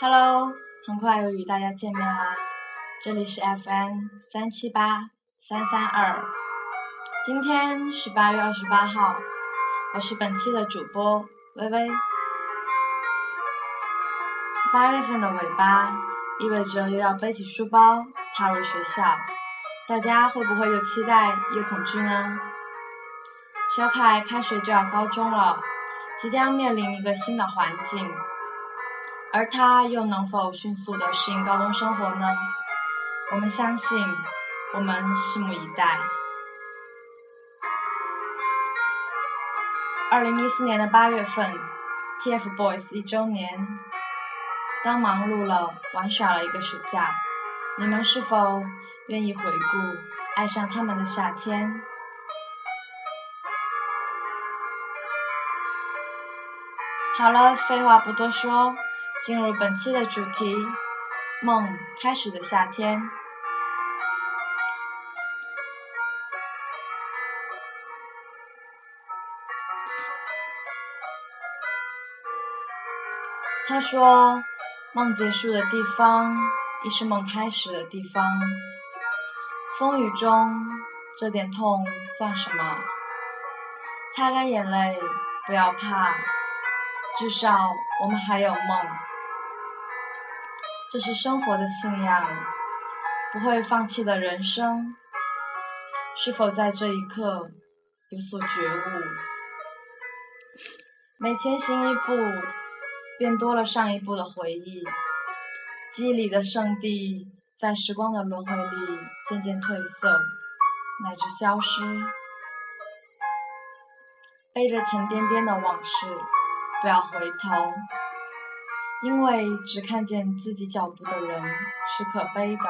Hello，很快又与大家见面啦！这里是 FM 三七八三三二，今天是八月二十八号，我是本期的主播微微。八月份的尾巴，意味着又要背起书包踏入学校，大家会不会又期待又恐惧呢？小凯开学就要高中了，即将面临一个新的环境。而他又能否迅速的适应高中生活呢？我们相信，我们拭目以待。二零一四年的八月份，TFBOYS 一周年。当忙碌了、玩耍了一个暑假，你们是否愿意回顾爱上他们的夏天？好了，废话不多说。进入本期的主题，梦开始的夏天。他说：“梦结束的地方，亦是梦开始的地方。风雨中，这点痛算什么？擦干眼泪，不要怕，至少我们还有梦。”这是生活的信仰，不会放弃的人生。是否在这一刻有所觉悟？每前行一步，便多了上一步的回忆。记忆里的圣地，在时光的轮回里渐渐褪色，乃至消失。背着沉甸甸的往事，不要回头。因为只看见自己脚步的人是可悲的。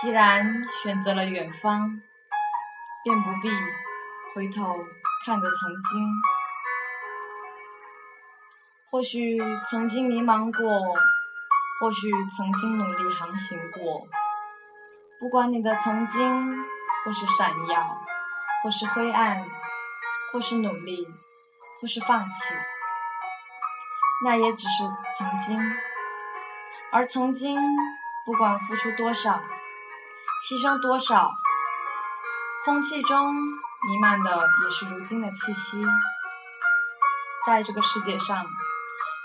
既然选择了远方，便不必回头看着曾经。或许曾经迷茫过，或许曾经努力航行过。不管你的曾经，或是闪耀，或是灰暗，或是努力，或是放弃。那也只是曾经，而曾经不管付出多少，牺牲多少，空气中弥漫的也是如今的气息。在这个世界上，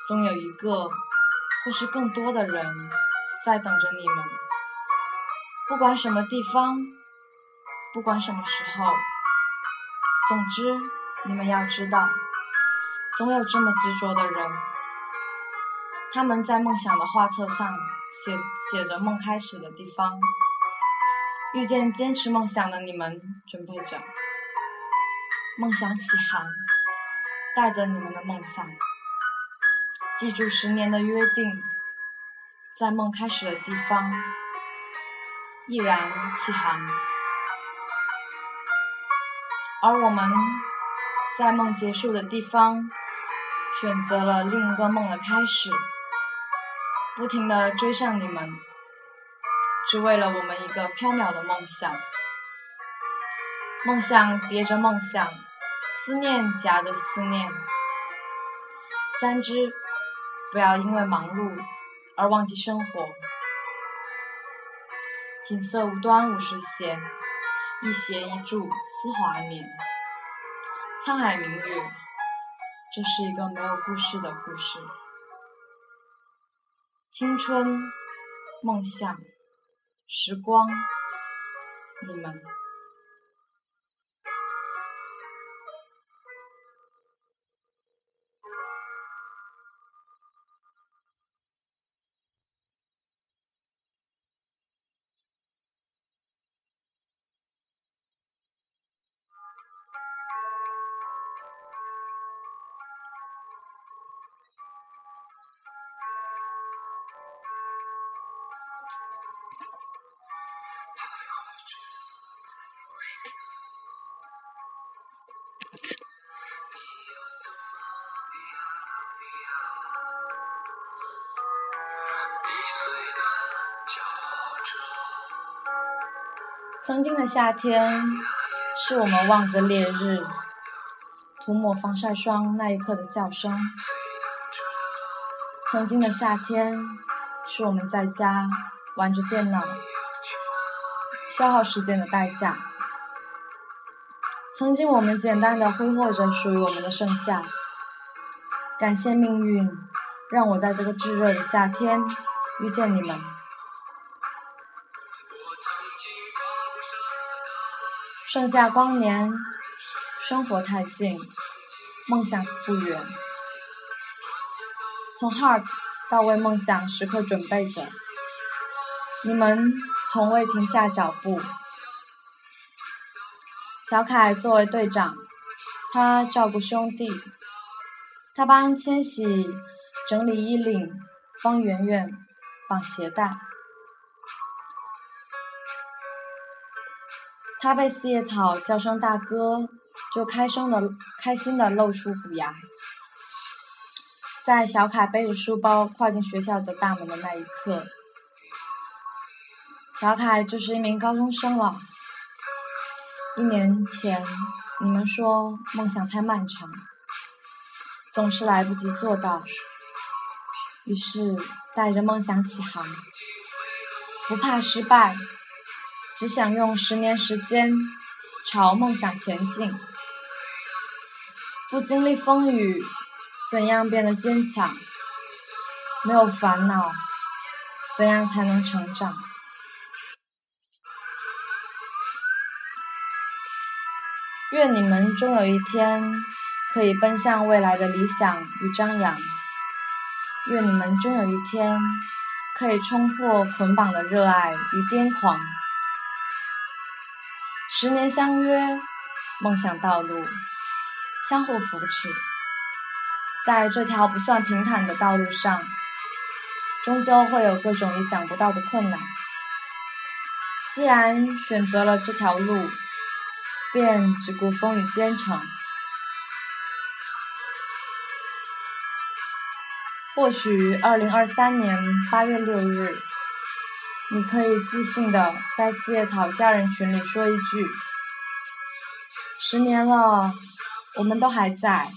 总有一个或是更多的人在等着你们。不管什么地方，不管什么时候，总之你们要知道，总有这么执着的人。他们在梦想的画册上写写着梦开始的地方，遇见坚持梦想的你们，准备着梦想起航，带着你们的梦想，记住十年的约定，在梦开始的地方毅然起航，而我们在梦结束的地方选择了另一个梦的开始。不停地追上你们，只为了我们一个缥缈的梦想。梦想叠着梦想，思念夹着思念。三只，不要因为忙碌而忘记生活。锦瑟无端五十弦，一弦一柱思华年。沧海明月，这是一个没有故事的故事。青春，梦想，时光，你们。曾经的夏天，是我们望着烈日，涂抹防晒霜那一刻的笑声。曾经的夏天，是我们在家玩着电脑、消耗时间的代价。曾经我们简单的挥霍着属于我们的盛夏。感谢命运，让我在这个炙热的夏天遇见你们。盛夏光年，生活太近，梦想不远。从 heart 到为梦想时刻准备着，你们从未停下脚步。小凯作为队长，他照顾兄弟，他帮千玺整理衣领，帮圆圆绑鞋带，他被四叶草叫声大哥，就开声的开心的露出虎牙。在小凯背着书包跨进学校的大门的那一刻，小凯就是一名高中生了。一年前，你们说梦想太漫长，总是来不及做到，于是带着梦想起航，不怕失败，只想用十年时间朝梦想前进，不经历风雨。怎样变得坚强？没有烦恼，怎样才能成长？愿你们终有一天可以奔向未来的理想与张扬。愿你们终有一天可以冲破捆绑的热爱与癫狂。十年相约，梦想道路，相互扶持。在这条不算平坦的道路上，终究会有各种意想不到的困难。既然选择了这条路，便只顾风雨兼程。或许二零二三年八月六日，你可以自信的在四叶草家人群里说一句：“十年了，我们都还在。”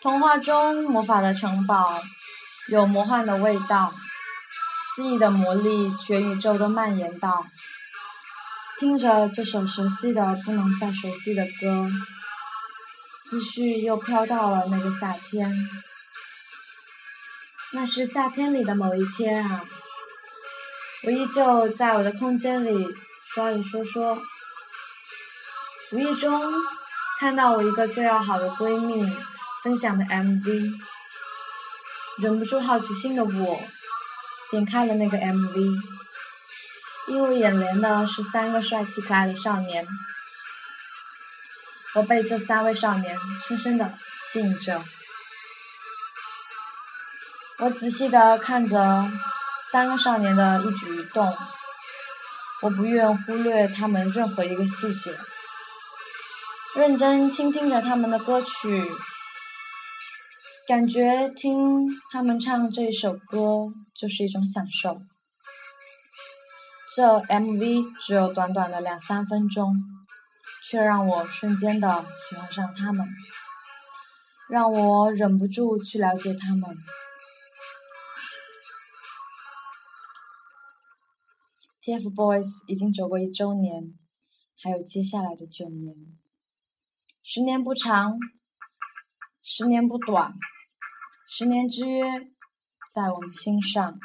童话中魔法的城堡，有魔幻的味道，肆意的魔力全宇宙都蔓延到。听着这首熟悉的不能再熟悉的歌，思绪又飘到了那个夏天。那是夏天里的某一天啊，我依旧在我的空间里刷着说说，无意中看到我一个最要好的闺蜜分享的 MV，忍不住好奇心的我点开了那个 MV。映入眼帘的是三个帅气可爱的少年，我被这三位少年深深的吸引着。我仔细的看着三个少年的一举一动，我不愿忽略他们任何一个细节，认真倾听着他们的歌曲，感觉听他们唱这一首歌就是一种享受。这 MV 只有短短的两三分钟，却让我瞬间的喜欢上他们，让我忍不住去了解他们。TFBOYS 已经走过一周年，还有接下来的九年，十年不长，十年不短，十年之约在我们心上。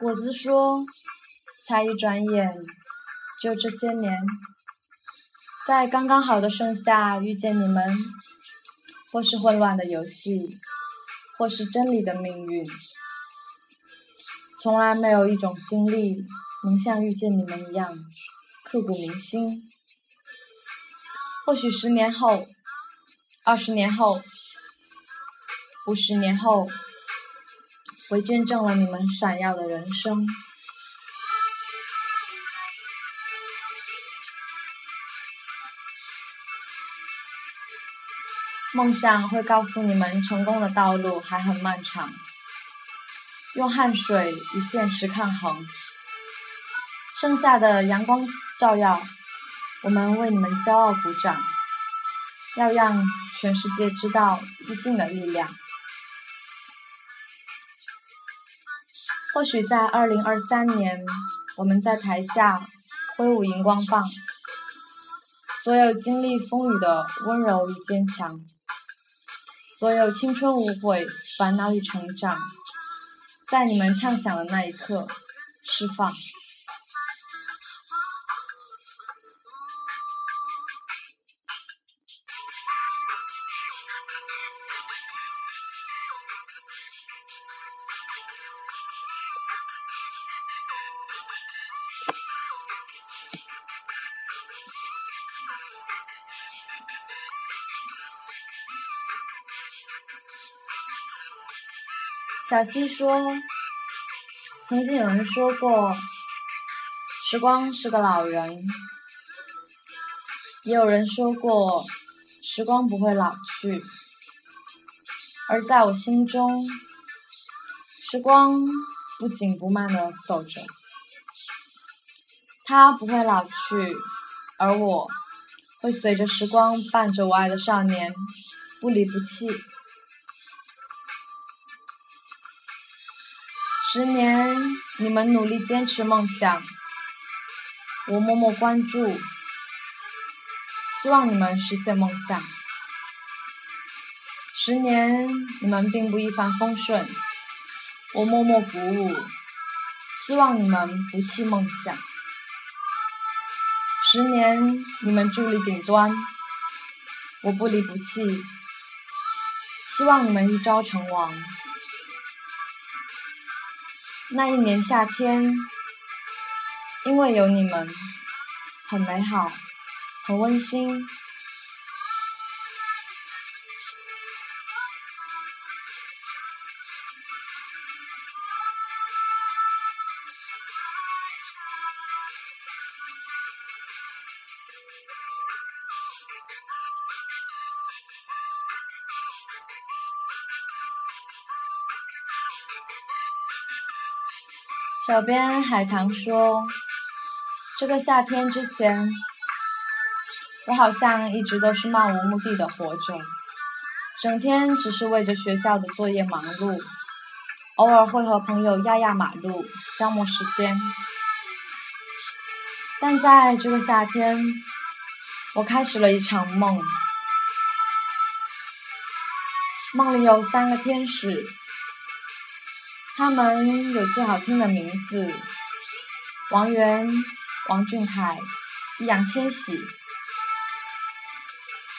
果子说：“才一转眼，就这些年，在刚刚好的盛夏遇见你们，或是混乱的游戏，或是真理的命运，从来没有一种经历能像遇见你们一样刻骨铭心。或许十年后，二十年后。”五十年后，我见证了你们闪耀的人生。梦想会告诉你们，成功的道路还很漫长。用汗水与现实抗衡，剩下的阳光照耀，我们为你们骄傲鼓掌。要让全世界知道自信的力量。或许在二零二三年，我们在台下挥舞荧光棒，所有经历风雨的温柔与坚强，所有青春无悔、烦恼与成长，在你们畅想的那一刻释放。小溪说：“曾经有人说过，时光是个老人；也有人说过，时光不会老去。而在我心中，时光不紧不慢地走着，它不会老去，而我会随着时光，伴着我爱的少年，不离不弃。”十年，你们努力坚持梦想，我默默关注，希望你们实现梦想。十年，你们并不一帆风顺，我默默鼓舞，希望你们不弃梦想。十年，你们伫立顶端，我不离不弃，希望你们一朝成王。那一年夏天，因为有你们，很美好，很温馨。小编海棠说：“这个夏天之前，我好像一直都是漫无目的的活着，整天只是为着学校的作业忙碌，偶尔会和朋友压压马路，消磨时间。但在这个夏天，我开始了一场梦，梦里有三个天使。”他们有最好听的名字：王源、王俊凯、易烊千玺。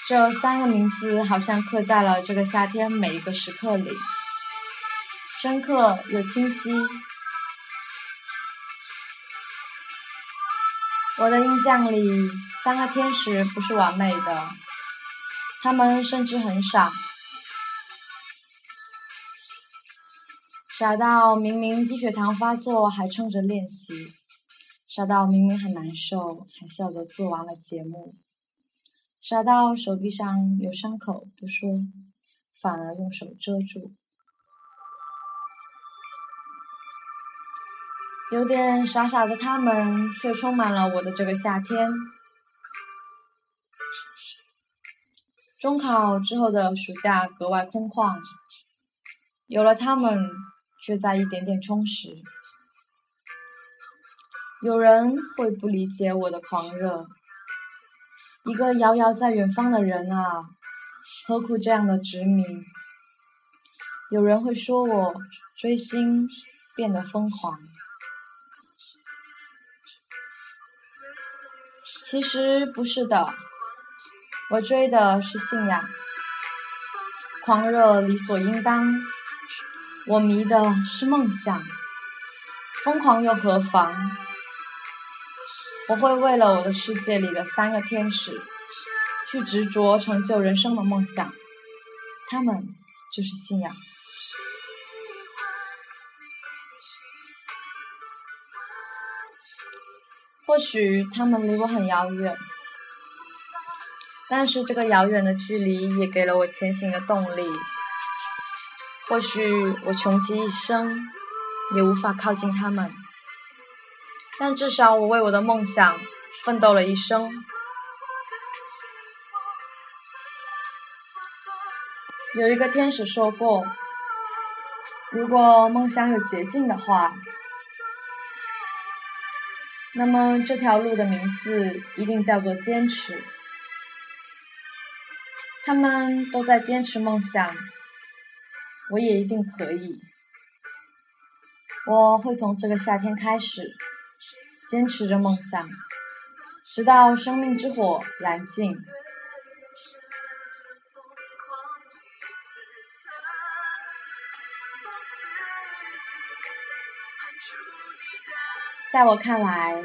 这三个名字好像刻在了这个夏天每一个时刻里，深刻又清晰。我的印象里，三个天使不是完美的，他们甚至很傻。傻到明明低血糖发作还撑着练习，傻到明明很难受还笑着做完了节目，傻到手臂上有伤口不说，反而用手遮住。有点傻傻的他们，却充满了我的这个夏天。中考之后的暑假格外空旷，有了他们。却在一点点充实。有人会不理解我的狂热一个遥遥在远方的人啊何苦这样的执迷？有人会说我追星变得疯狂。其实不是的我追的是信仰。狂热理所应当我迷的是梦想，疯狂又何妨？我会为了我的世界里的三个天使，去执着成就人生的梦想，他们就是信仰。或许他们离我很遥远，但是这个遥远的距离也给了我前行的动力。或许我穷极一生也无法靠近他们，但至少我为我的梦想奋斗了一生。有一个天使说过：“如果梦想有捷径的话。”那么这条路的名字一定叫做坚持。他们都在坚持梦想，我也一定可以。我会从这个夏天开始，坚持着梦想，直到生命之火燃尽。在我看来，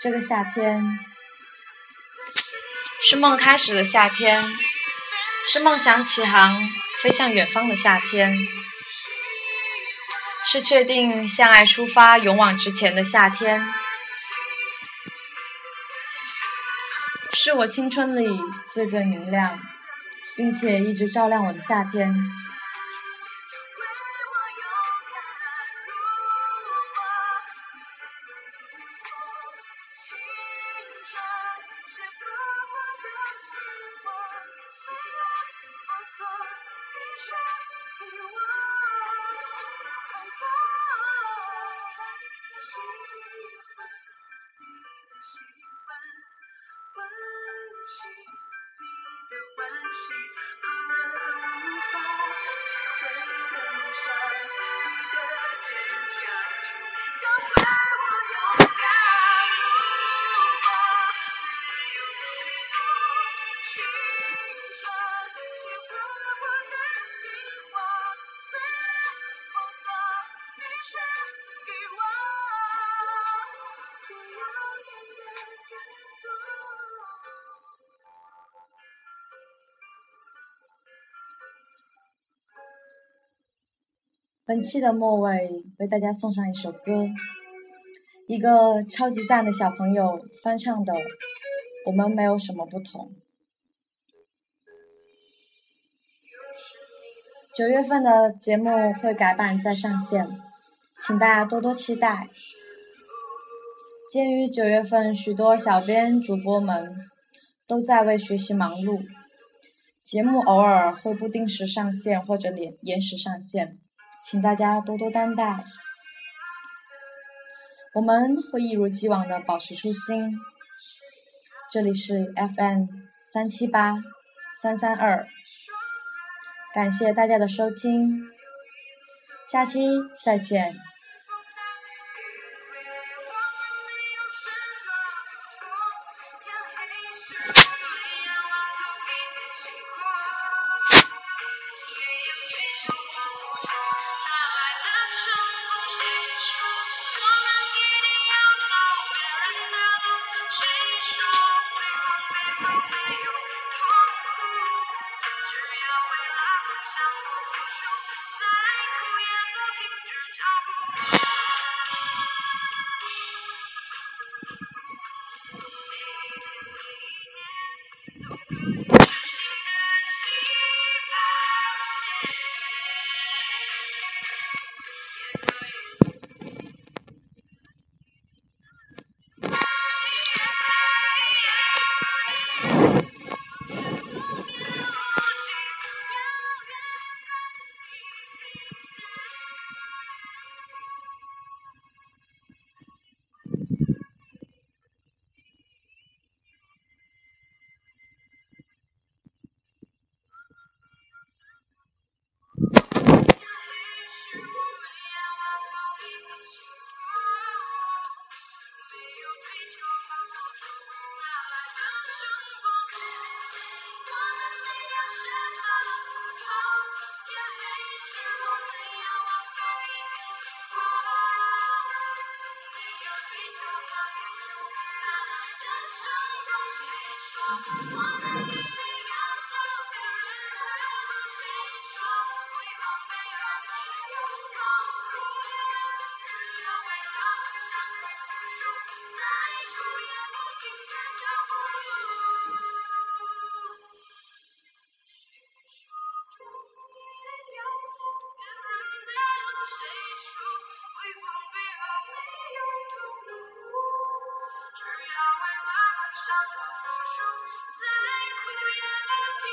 这个夏天是梦开始的夏天，是梦想起航飞向远方的夏天，是确定向爱出发勇往直前的夏天，是我青春里最最明亮，并且一直照亮我的夏天。shall be 本期的末尾为大家送上一首歌，一个超级赞的小朋友翻唱的《我们没有什么不同》。九月份的节目会改版再上线，请大家多多期待。鉴于九月份许多小编主播们都在为学习忙碌，节目偶尔会不定时上线或者连延时上线。请大家多多担待，我们会一如既往的保持初心。这里是 FM 三七八三三二，感谢大家的收听，下期再见。我们一定要走别人的路谁说辉煌背后没有痛苦只要为了梦想不服输再苦也不停止脚步谁说出发走别人的路谁说辉煌背后没有痛苦只要为了梦想再苦也不停。